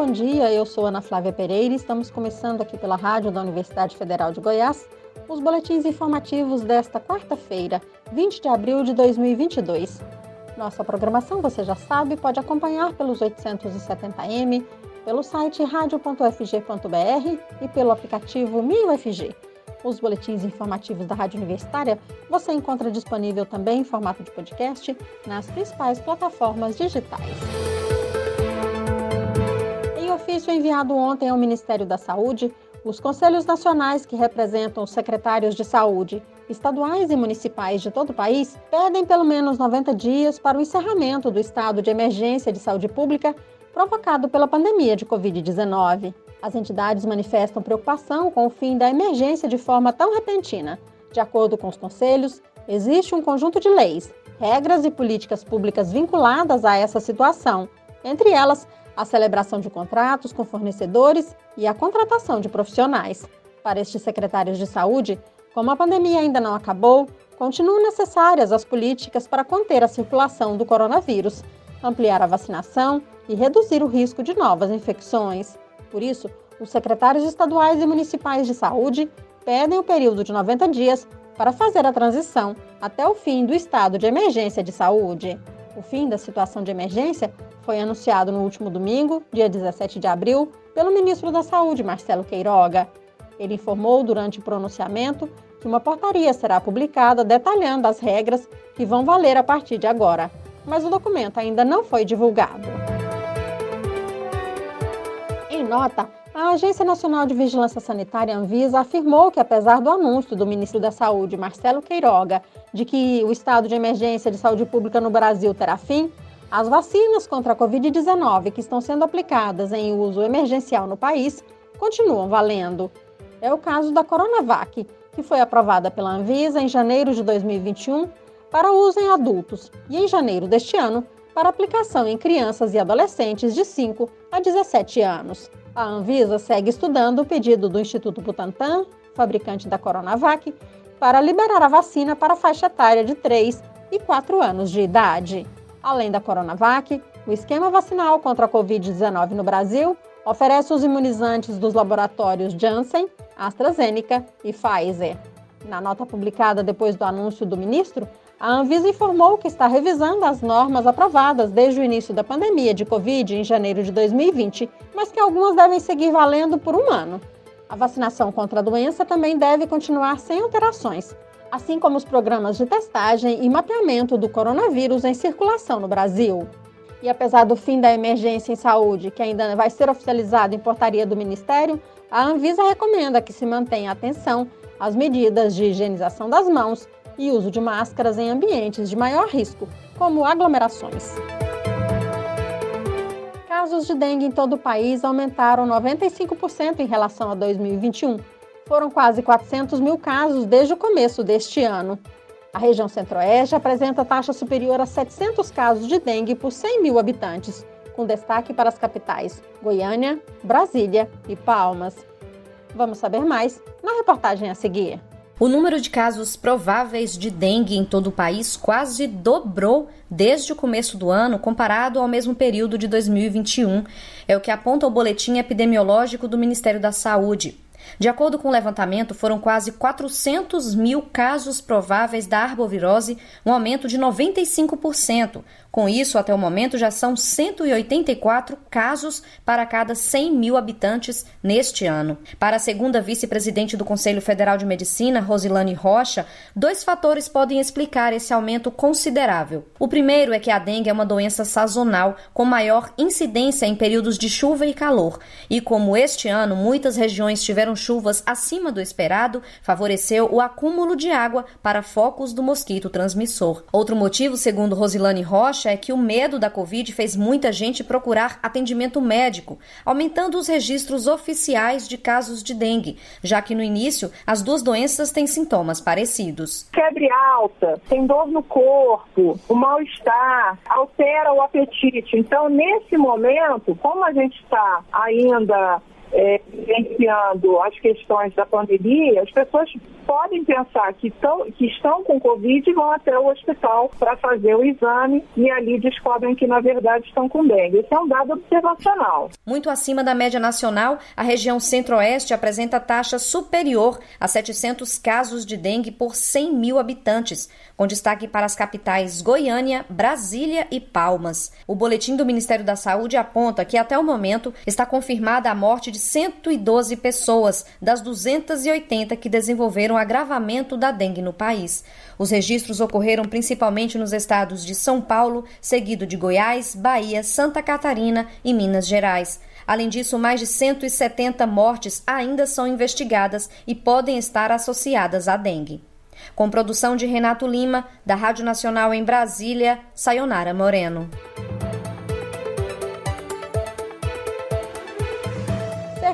bom dia. Eu sou Ana Flávia Pereira e estamos começando aqui pela rádio da Universidade Federal de Goiás os boletins informativos desta quarta-feira, 20 de abril de 2022. Nossa programação, você já sabe, pode acompanhar pelos 870m, pelo site radio.fg.br e pelo aplicativo MinUFG. Os boletins informativos da Rádio Universitária você encontra disponível também em formato de podcast nas principais plataformas digitais ofício enviado ontem ao Ministério da Saúde, os conselhos nacionais que representam os secretários de saúde, estaduais e municipais de todo o país, pedem pelo menos 90 dias para o encerramento do estado de emergência de saúde pública provocado pela pandemia de Covid-19. As entidades manifestam preocupação com o fim da emergência de forma tão repentina. De acordo com os conselhos, existe um conjunto de leis, regras e políticas públicas vinculadas a essa situação, entre elas a celebração de contratos com fornecedores e a contratação de profissionais. Para estes secretários de saúde, como a pandemia ainda não acabou, continuam necessárias as políticas para conter a circulação do coronavírus, ampliar a vacinação e reduzir o risco de novas infecções. Por isso, os secretários estaduais e municipais de saúde pedem o período de 90 dias para fazer a transição até o fim do estado de emergência de saúde. O fim da situação de emergência foi anunciado no último domingo, dia 17 de abril, pelo ministro da Saúde, Marcelo Queiroga. Ele informou durante o pronunciamento que uma portaria será publicada detalhando as regras que vão valer a partir de agora, mas o documento ainda não foi divulgado. Em nota, a Agência Nacional de Vigilância Sanitária Anvisa afirmou que, apesar do anúncio do ministro da Saúde, Marcelo Queiroga, de que o estado de emergência de saúde pública no Brasil terá fim, as vacinas contra a Covid-19 que estão sendo aplicadas em uso emergencial no país continuam valendo. É o caso da Coronavac, que foi aprovada pela Anvisa em janeiro de 2021 para uso em adultos e em janeiro deste ano para aplicação em crianças e adolescentes de 5 a 17 anos. A Anvisa segue estudando o pedido do Instituto Butantan, fabricante da Coronavac, para liberar a vacina para a faixa etária de 3 e 4 anos de idade. Além da Coronavac, o esquema vacinal contra a Covid-19 no Brasil oferece os imunizantes dos laboratórios Janssen, AstraZeneca e Pfizer. Na nota publicada depois do anúncio do ministro, a Anvisa informou que está revisando as normas aprovadas desde o início da pandemia de Covid em janeiro de 2020, mas que algumas devem seguir valendo por um ano. A vacinação contra a doença também deve continuar sem alterações, assim como os programas de testagem e mapeamento do coronavírus em circulação no Brasil. E apesar do fim da emergência em saúde, que ainda vai ser oficializado em portaria do Ministério, a Anvisa recomenda que se mantenha atenção às medidas de higienização das mãos e uso de máscaras em ambientes de maior risco, como aglomerações. Casos de dengue em todo o país aumentaram 95% em relação a 2021 foram quase 400 mil casos desde o começo deste ano. A região centro-oeste apresenta taxa superior a 700 casos de dengue por 100 mil habitantes, com destaque para as capitais Goiânia, Brasília e Palmas. Vamos saber mais na reportagem a seguir. O número de casos prováveis de dengue em todo o país quase dobrou desde o começo do ano comparado ao mesmo período de 2021. É o que aponta o boletim epidemiológico do Ministério da Saúde. De acordo com o levantamento, foram quase 400 mil casos prováveis da arbovirose, um aumento de 95%, com isso, até o momento, já são 184 casos para cada 100 mil habitantes neste ano. Para a segunda vice-presidente do Conselho Federal de Medicina, Rosilane Rocha, dois fatores podem explicar esse aumento considerável. O primeiro é que a dengue é uma doença sazonal com maior incidência em períodos de chuva e calor, e como este ano muitas regiões tiveram chuvas acima do esperado, favoreceu o acúmulo de água para focos do mosquito transmissor. Outro motivo, segundo Rosilane Rocha, é que o medo da Covid fez muita gente procurar atendimento médico, aumentando os registros oficiais de casos de dengue, já que no início as duas doenças têm sintomas parecidos. Febre alta, tem dor no corpo, o mal-estar, altera o apetite. Então, nesse momento, como a gente está ainda é, vivenciando as questões da pandemia, as pessoas podem pensar que, tão, que estão com Covid e vão até o hospital para fazer o exame e ali descobrem que, na verdade, estão com dengue. Esse é um dado observacional. Muito acima da média nacional, a região centro-oeste apresenta taxa superior a 700 casos de dengue por 100 mil habitantes, com destaque para as capitais Goiânia, Brasília e Palmas. O boletim do Ministério da Saúde aponta que, até o momento, está confirmada a morte de 112 pessoas das 280 que desenvolveram agravamento da dengue no país. Os registros ocorreram principalmente nos estados de São Paulo, seguido de Goiás, Bahia, Santa Catarina e Minas Gerais. Além disso, mais de 170 mortes ainda são investigadas e podem estar associadas à dengue. Com produção de Renato Lima, da Rádio Nacional em Brasília, Sayonara Moreno.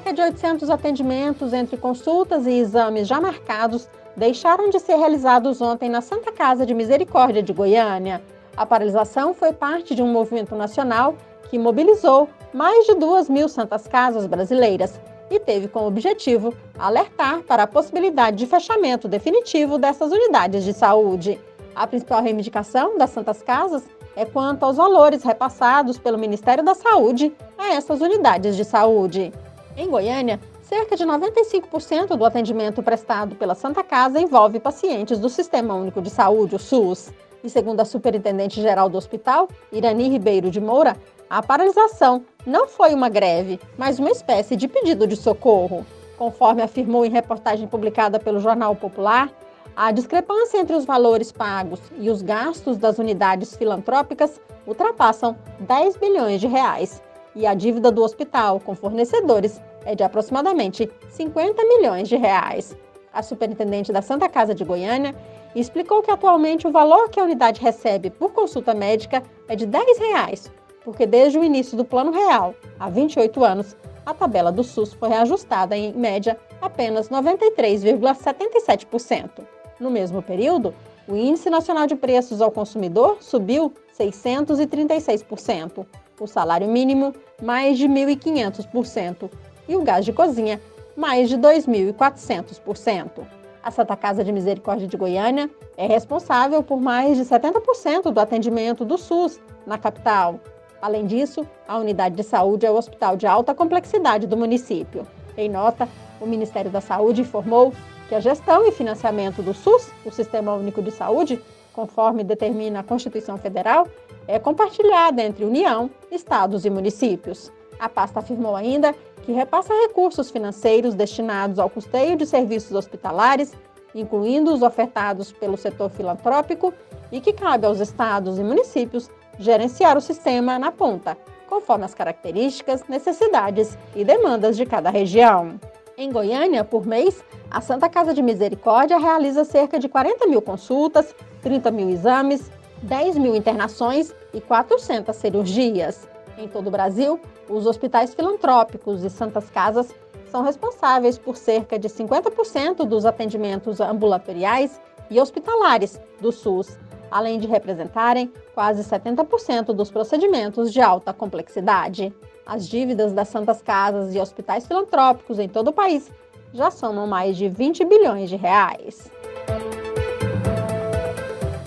Cerca de 800 atendimentos entre consultas e exames já marcados deixaram de ser realizados ontem na Santa Casa de Misericórdia de Goiânia. A paralisação foi parte de um movimento nacional que mobilizou mais de 2 mil santas casas brasileiras e teve como objetivo alertar para a possibilidade de fechamento definitivo dessas unidades de saúde. A principal reivindicação das Santas Casas é quanto aos valores repassados pelo Ministério da Saúde a essas unidades de saúde. Em Goiânia, cerca de 95% do atendimento prestado pela Santa Casa envolve pacientes do Sistema Único de Saúde, o SUS. E segundo a superintendente geral do hospital, Irani Ribeiro de Moura, a paralisação não foi uma greve, mas uma espécie de pedido de socorro. Conforme afirmou em reportagem publicada pelo Jornal Popular, a discrepância entre os valores pagos e os gastos das unidades filantrópicas ultrapassam 10 bilhões de reais. E a dívida do hospital com fornecedores é de aproximadamente 50 milhões de reais. A superintendente da Santa Casa de Goiânia explicou que atualmente o valor que a unidade recebe por consulta médica é de 10 reais porque desde o início do Plano Real, há 28 anos, a tabela do SUS foi reajustada em média apenas 93,77%. No mesmo período, o Índice Nacional de Preços ao Consumidor subiu 636%, o salário mínimo mais de 1.500% e o gás de cozinha mais de 2.400%. A Santa Casa de Misericórdia de Goiânia é responsável por mais de 70% do atendimento do SUS na capital, Além disso, a unidade de saúde é o hospital de alta complexidade do município. Em nota, o Ministério da Saúde informou que a gestão e financiamento do SUS, o Sistema Único de Saúde, conforme determina a Constituição Federal, é compartilhada entre União, estados e municípios. A pasta afirmou ainda que repassa recursos financeiros destinados ao custeio de serviços hospitalares, incluindo os ofertados pelo setor filantrópico, e que cabe aos estados e municípios gerenciar o sistema na ponta, conforme as características, necessidades e demandas de cada região. Em Goiânia, por mês, a Santa Casa de Misericórdia realiza cerca de 40 mil consultas, 30 mil exames, 10 mil internações e 400 cirurgias. Em todo o Brasil, os hospitais filantrópicos e santas casas são responsáveis por cerca de 50% dos atendimentos ambulatoriais e hospitalares do SUS além de representarem quase 70% dos procedimentos de alta complexidade. As dívidas das Santas Casas e hospitais filantrópicos em todo o país já somam mais de 20 bilhões de reais.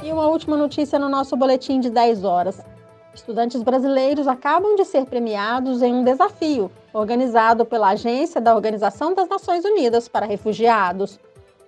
E uma última notícia no nosso boletim de 10 horas. Estudantes brasileiros acabam de ser premiados em um desafio organizado pela Agência da Organização das Nações Unidas para Refugiados.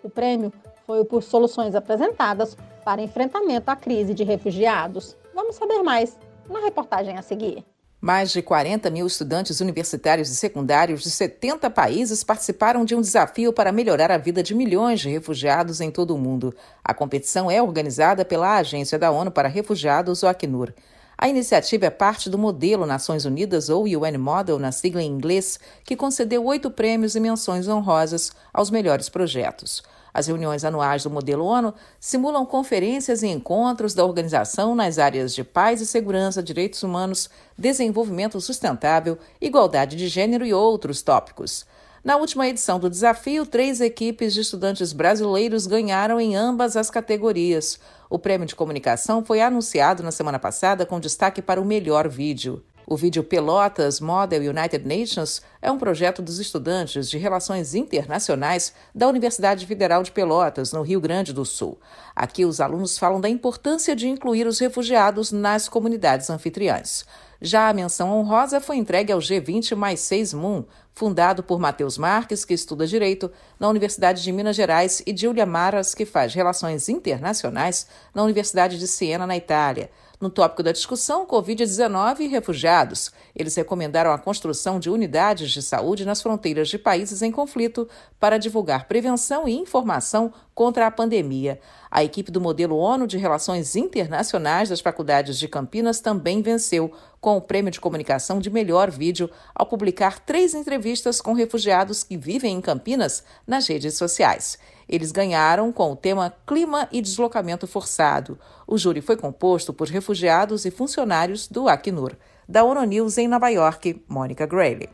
O prêmio foi por soluções apresentadas para enfrentamento à crise de refugiados. Vamos saber mais na reportagem a seguir. Mais de 40 mil estudantes universitários e secundários de 70 países participaram de um desafio para melhorar a vida de milhões de refugiados em todo o mundo. A competição é organizada pela Agência da ONU para Refugiados, o Acnur. A iniciativa é parte do modelo Nações Unidas, ou UN Model, na sigla em inglês, que concedeu oito prêmios e menções honrosas aos melhores projetos. As reuniões anuais do modelo ONU simulam conferências e encontros da organização nas áreas de paz e segurança, direitos humanos, desenvolvimento sustentável, igualdade de gênero e outros tópicos. Na última edição do desafio, três equipes de estudantes brasileiros ganharam em ambas as categorias. O prêmio de comunicação foi anunciado na semana passada com destaque para o melhor vídeo. O vídeo Pelotas Model United Nations é um projeto dos estudantes de Relações Internacionais da Universidade Federal de Pelotas, no Rio Grande do Sul. Aqui, os alunos falam da importância de incluir os refugiados nas comunidades anfitriãs. Já a menção honrosa foi entregue ao G20 mais 6 Moon, fundado por Matheus Marques, que estuda Direito na Universidade de Minas Gerais, e Giulia Maras, que faz Relações Internacionais na Universidade de Siena, na Itália. No tópico da discussão, Covid-19 e refugiados. Eles recomendaram a construção de unidades de saúde nas fronteiras de países em conflito para divulgar prevenção e informação contra a pandemia. A equipe do modelo ONU de Relações Internacionais das Faculdades de Campinas também venceu com o prêmio de comunicação de melhor vídeo ao publicar três entrevistas com refugiados que vivem em Campinas nas redes sociais. Eles ganharam com o tema Clima e Deslocamento Forçado. O júri foi composto por refugiados e funcionários do Acnur. Da ONU News em Nova York, Mônica Grayley.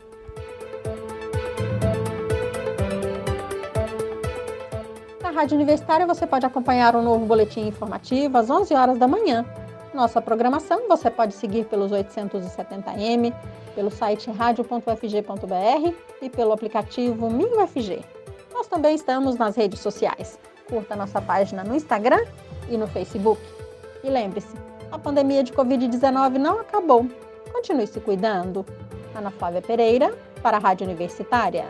Na Rádio Universitária você pode acompanhar o um novo boletim informativo às 11 horas da manhã. Nossa programação você pode seguir pelos 870m, pelo site radio.fg.br e pelo aplicativo MinUFG. Também estamos nas redes sociais. Curta nossa página no Instagram e no Facebook. E lembre-se, a pandemia de Covid-19 não acabou. Continue se cuidando. Ana Flávia Pereira, para a Rádio Universitária.